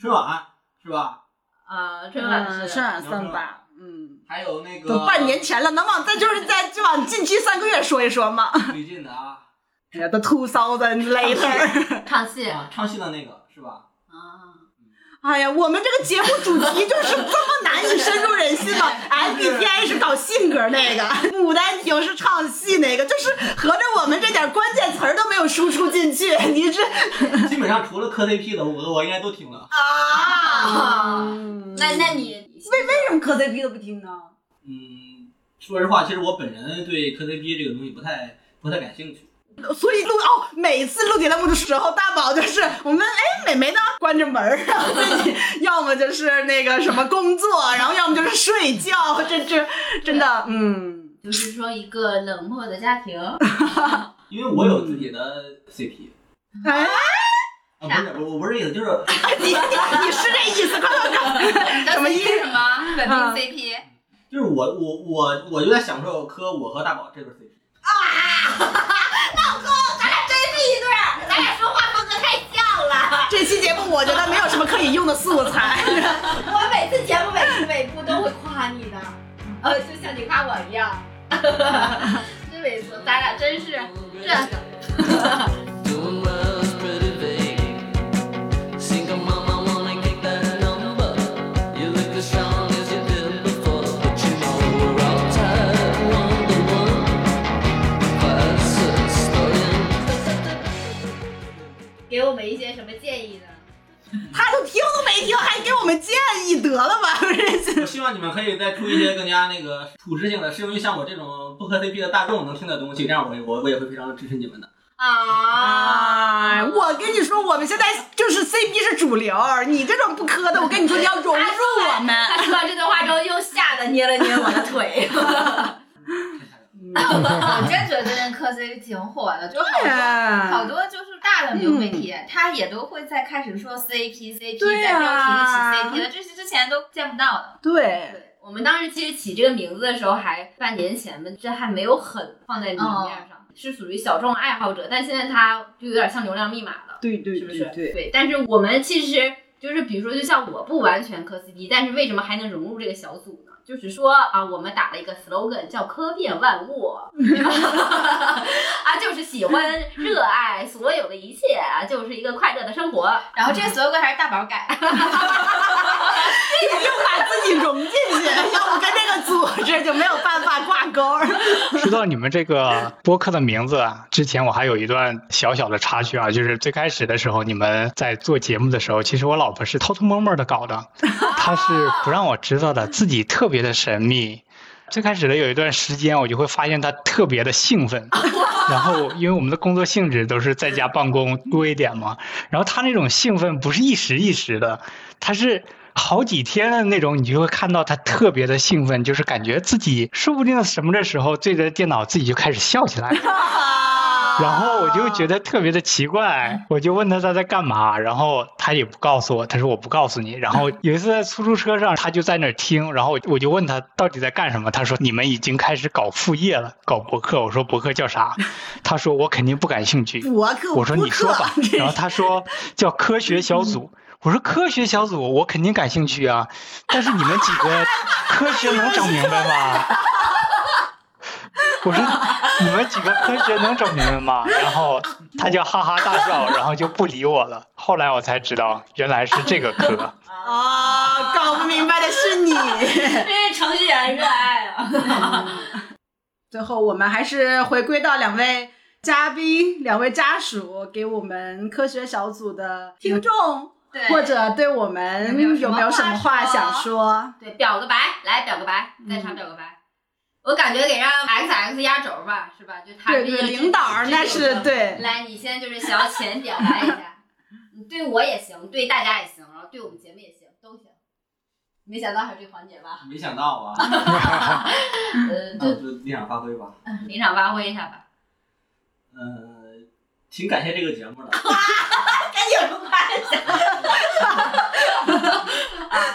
春晚是吧？啊，春晚是春晚三吧，嗯，还有那个都半年前了，能往再就是再就往近期三个月说一说吗？最近的啊，哎呀，都 two thousand later。唱戏啊唱戏的那个是吧？啊。哎呀，我们这个节目主题就是这么难以深入人心吗？MBTI 是搞性格那个，牡丹亭是唱戏那个，就是合着我们这点关键词儿都没有输出进去，你这 基本上除了磕 CP 的，我我应该都听了。啊，嗯那那你为为什么磕 CP 都不听呢？嗯，说实话，其实我本人对磕 CP 这个东西不太不太感兴趣。所以录哦，每次录节目的时候，大宝就是我们哎美眉呢关着门儿，然后自己要么就是那个什么工作，然后要么就是睡觉，这这真的嗯。就是说一个冷漠的家庭，因为我有自己的 CP 哎，啊，不是，我我不是这意思，就是你你你是这意思？快快快！什么意思？什么本命 CP？就是我我我我就在享受磕我和大宝这对 CP。咱俩真是一对儿，咱俩说话风格太像了。这期节目我觉得没有什么可以用的素材。我每次节目每次每部都会夸你的，呃，就像你夸我一样。真没错，咱俩真是这听都没听，还给我们建议，得了吧？我希望你们可以再出一些更加那个普适性的，适用于像我这种不磕 CP 的大众能听的东西，这样我我我也会非常支持你们的。啊！我跟你说，我们现在就是 CP 是主流，你这种不磕的，我跟你说，你要融入我们。他说完这段话之后，又吓得捏了捏我的腿。我真觉得最近磕 CP 挺火的，就好多啊好多就是大的流媒体，他也都会在开始说 CP CP，对在标题起 CP 的，这是之前都见不到的。对，对，我们当时其实起这个名字的时候，还半年前吧，这还没有很放在明面上，是属于小众爱好者，但现在它就有点像流量密码了，对对是不是？对对，但是我们其实就是比如说，就像我不完全磕 CP，但是为什么还能融入这个小组呢？就是说啊，我们打了一个 slogan 叫“科变万物”，啊，就是喜欢、热爱所有的一切，啊，就是一个快乐的生活。然后这个 slogan 还是大宝改，你就把自己融进去，要不跟这个组织就没有办法挂钩。说到你们这个播客的名字啊，之前我还有一段小小的插曲啊，就是最开始的时候，你们在做节目的时候，其实我老婆是偷偷摸摸的搞的，她是不让我知道的，自己特别的神秘。最开始的有一段时间，我就会发现他特别的兴奋，然后因为我们的工作性质都是在家办公多一点嘛，然后他那种兴奋不是一时一时的，他是。好几天的那种，你就会看到他特别的兴奋，就是感觉自己说不定什么的时候对着电脑自己就开始笑起来，然后我就觉得特别的奇怪，我就问他他在干嘛，然后他也不告诉我，他说我不告诉你。然后有一次在出租车上，他就在那儿听，然后我我就问他到底在干什么，他说你们已经开始搞副业了，搞博客。我说博客叫啥？他说我肯定不感兴趣。博客，我说你说吧，然后他说叫科学小组。我说科学小组我肯定感兴趣啊，但是你们几个科学能整明白吗？我说 你们几个科学能整明白吗？然后他就哈哈大笑，然后就不理我了。后来我才知道原来是这个科。啊，搞不明白的是你。这是程序员热爱啊！最后，我们还是回归到两位嘉宾、两位家属给我们科学小组的听众，对或者对我们有没有什么话想说？对，表个白，来表个白，在场表个白。我感觉得让 X X 压轴吧，是吧？就他对对，是一个领导那是。对。来，你先就是小浅表白一下，你对我也行，对大家也行，然后对我们节目也行，都行。没想到还有这个环节吧？没想到啊，呃，就就临场发挥吧。临场发挥一下吧。呃，挺感谢这个节目的。赶紧快挺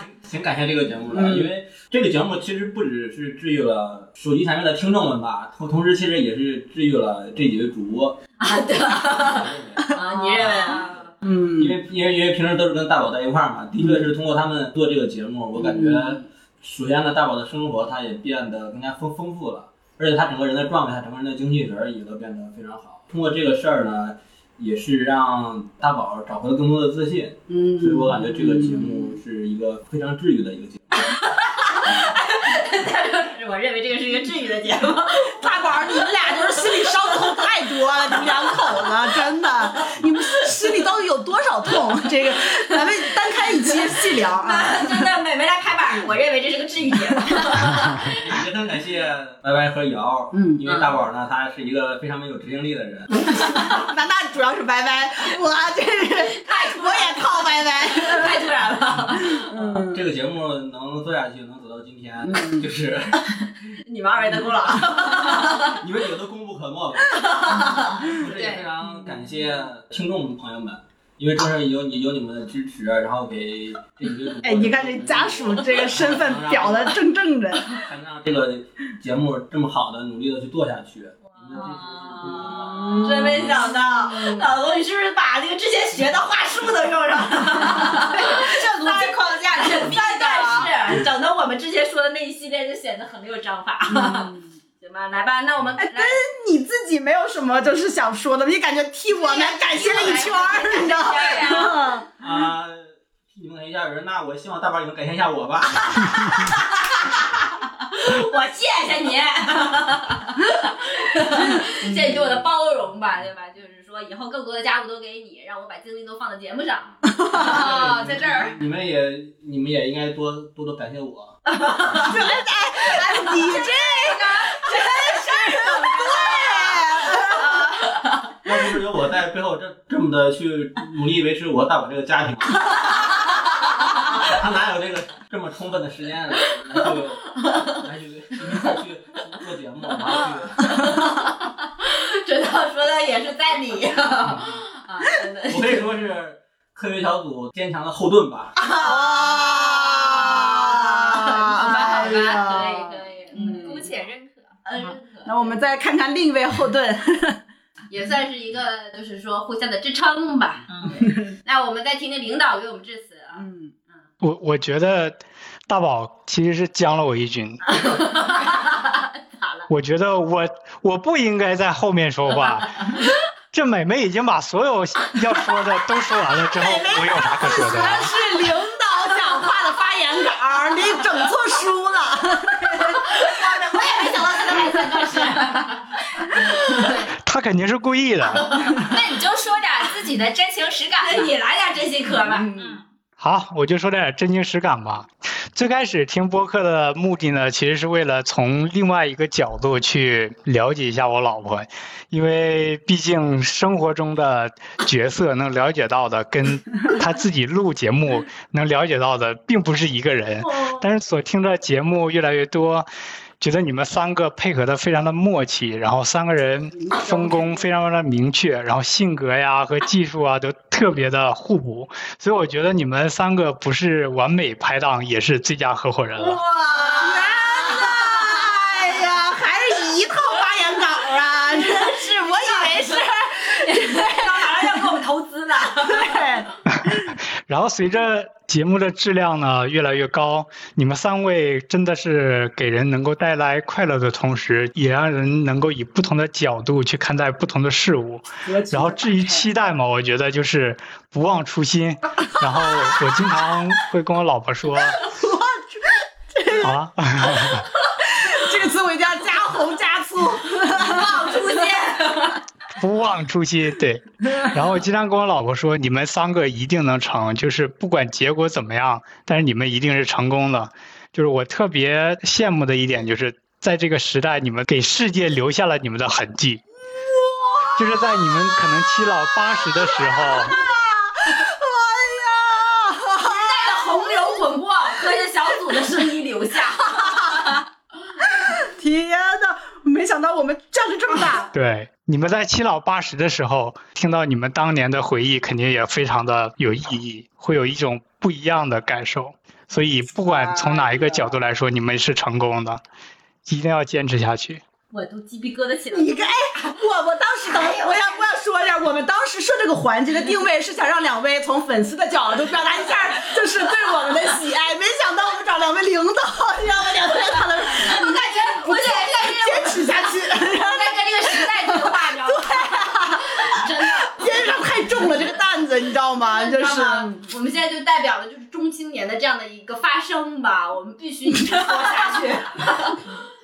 挺感谢这个节目的，嗯因为这个节目其实不只是治愈了手机前面的听众们吧，同同时其实也是治愈了这几位主播。啊，对 啊，你认为啊？嗯因为因为因为平时都是跟大宝在一块儿嘛，的确是通过他们做这个节目，我感觉嗯首先呢，大宝的生活他也变得更加丰丰富了，而且他整个人的状态、整个人的精气神儿也都变得非常好。通过这个事儿呢，也是让大宝找回了更多的自信，嗯所以我感觉这个节目是一个非常治愈的一个节目。是 我认为这个是一个治愈的节目。大宝，你们俩就是心里伤痛太多了，你们两口子真的，你们是心里到底有多少痛？这个咱们单 细聊啊。真的，美眉来拍板，我认为这是个治愈节目。也非常感谢歪歪和瑶，嗯因为大宝呢，他是一个非常没有执行力的人，那那主要是歪歪，我真是我也靠歪歪。太突然了，嗯这个节目能做下去，能走到今天，嗯就是你们二位的功劳。你们几个都功不可没吧。同时也非常感谢听众朋友们，因为正是有你有你们的支持，然后给这几位主哎，你看这家属这个身份表的正正的。才能让这个节目这么好的努力的去做下去。你们的支持是功不可没。真没想到，老公，你是不是把那个之前学的话术都用上了？这逻辑框架是密的啊。但是整的我们之前说的那一系列就显得很没有章法。行吧，来吧，那我们跟你自己没有什么就是想说的，你感觉替我们感谢了一圈儿，你知道吗？啊，替你们感谢一下人，那我希望大宝你能感谢一下我吧。我 谢谢你，谢谢你对我的包容吧，对吧？就是说以后更多的家务都给你，让我把精力都放在节目上。啊，在这儿，你们也你们也应该多多多感谢我。哎，你这个真是很对。要不是我在背后这这么的去努力维持我大宝这个家庭，他哪有这个这么充分的时间来去来去做节目，然后去这倒说的也是在理啊，真的我可以说是科学小组坚强的后盾吧。啊，可以可以，嗯姑且认可。嗯，那我们再看看另一位后盾，也算是一个就是说互相的支撑吧。嗯，那我们再听听领导给我们致辞啊。嗯，我我觉得大宝其实是将了我一军。咋了？我觉得我我不应该在后面说话。这美美已经把所有要说的都说完了之后，我有啥可说的呀？那是领导讲话的发言稿，你整错书了。我也没想到他能来三个是。他肯定是故意的。那你就说点自己的真情实感。你来点真心嗑吧。嗯好，我就说点真情实感吧。最开始听播客的目的呢，其实是为了从另外一个角度去了解一下我老婆，因为毕竟生活中的角色能了解到的，跟她自己录节目能了解到的，并不是一个人。但是所听的节目越来越多，觉得你们三个配合的非常的默契，然后三个人分工非常非常明确，然后性格呀和技术啊都特别的互补，所以我觉得你们三个不是完美拍档，也是最佳合伙人了天哪！哎呀，还是一套发言稿啊！真是，我以为是，马上要给我们投资了。对，然后随着节目的质量呢越来越高，你们三位真的是给人能够带来快乐的同时，也让人能够以不同的角度去看待不同的事物。然后至于期待嘛，我觉得就是不忘初心。然后我经常会跟我老婆说，啊，这个词我一定要加红加粗，忘出现。不忘初心，对。然后我经常跟我老婆说，你们三个一定能成，就是不管结果怎么样，但是你们一定是成功的。就是我特别羡慕的一点，就是在这个时代，你们给世界留下了你们的痕迹。就是在你们可能七老八十的时候，带着洪流滚过，科学小组的声音留下。天哪！没想到我们战力这么大。对你们在七老八十的时候，听到你们当年的回忆，肯定也非常的有意义，会有一种不一样的感受。所以不管从哪一个角度来说，你们是成功的，一定要坚持下去。我都鸡皮疙瘩起来了。你个哎，我我当时等我要我要说一下，我们当时设这个环节的定位是想让两位从粉丝的角度表达一下，就是对我们的喜爱。没想到我们找两位领导，你知道吗？两位领导的，我感觉，我觉去，在跟这个时代对话，你知道吗？真的。肩上太重了这个担子，你知道吗？就知是？我们现在就代表的就是中青年的这样的一个发声吧，我们必须一直说下去。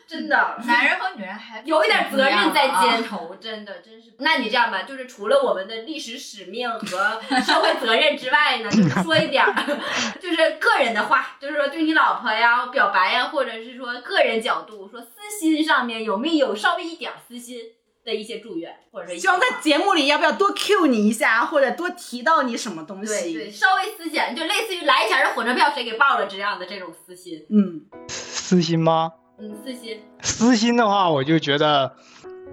真的，男人和女人还有一点责任在肩肩。头，真的，真是。那你这样吧，就是除了我们的历史使命和社会责任之外呢，就是说一点儿，就是个人的话，就是说对你老婆呀表白呀，或者是说个人角度，说私心上面有没有稍微一点儿私心的一些祝愿，或者说希望在节目里要不要多 Q 你一下，或者多提到你什么东西？对对，稍微私心，就类似于来钱的火车票谁给报了这样的这种私心，嗯，私心吗？嗯，私心，私心的话，我就觉得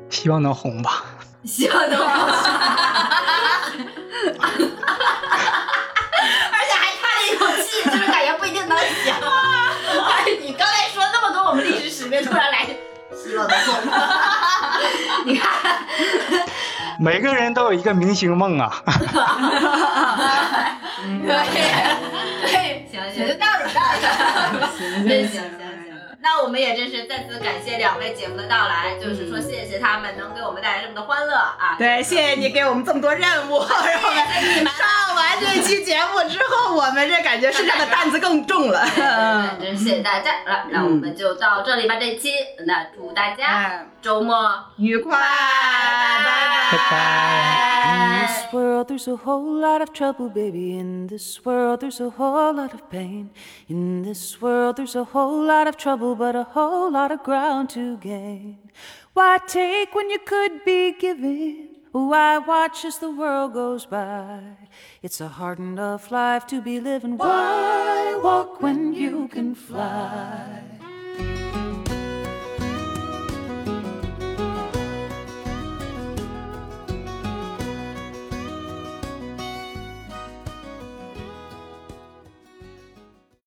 希望能红吧。希望能红。而且还叹了一口气，就是感觉不一定能行。哎，你刚才说那么多我们历史使命，突然来希望能红。你看，每个人都有一个明星梦啊。可以，对，行行，就到这儿，到这儿。真行行行。那我们也真是再次感谢两位节目的到来，就是说谢谢他们能给我们带来这么多欢乐啊！对，谢谢你给我们这么多任务，然后上完这期节目之后，我们这感觉身上的担子更重了。真是谢谢大家了。那我们就到这里吧，这期那祝大家哎，周末愉快，拜拜 but a whole lot of ground to gain. Why take when you could be giving? Why watch as the world goes by? It's a hard enough life to be living. Why walk when you can fly?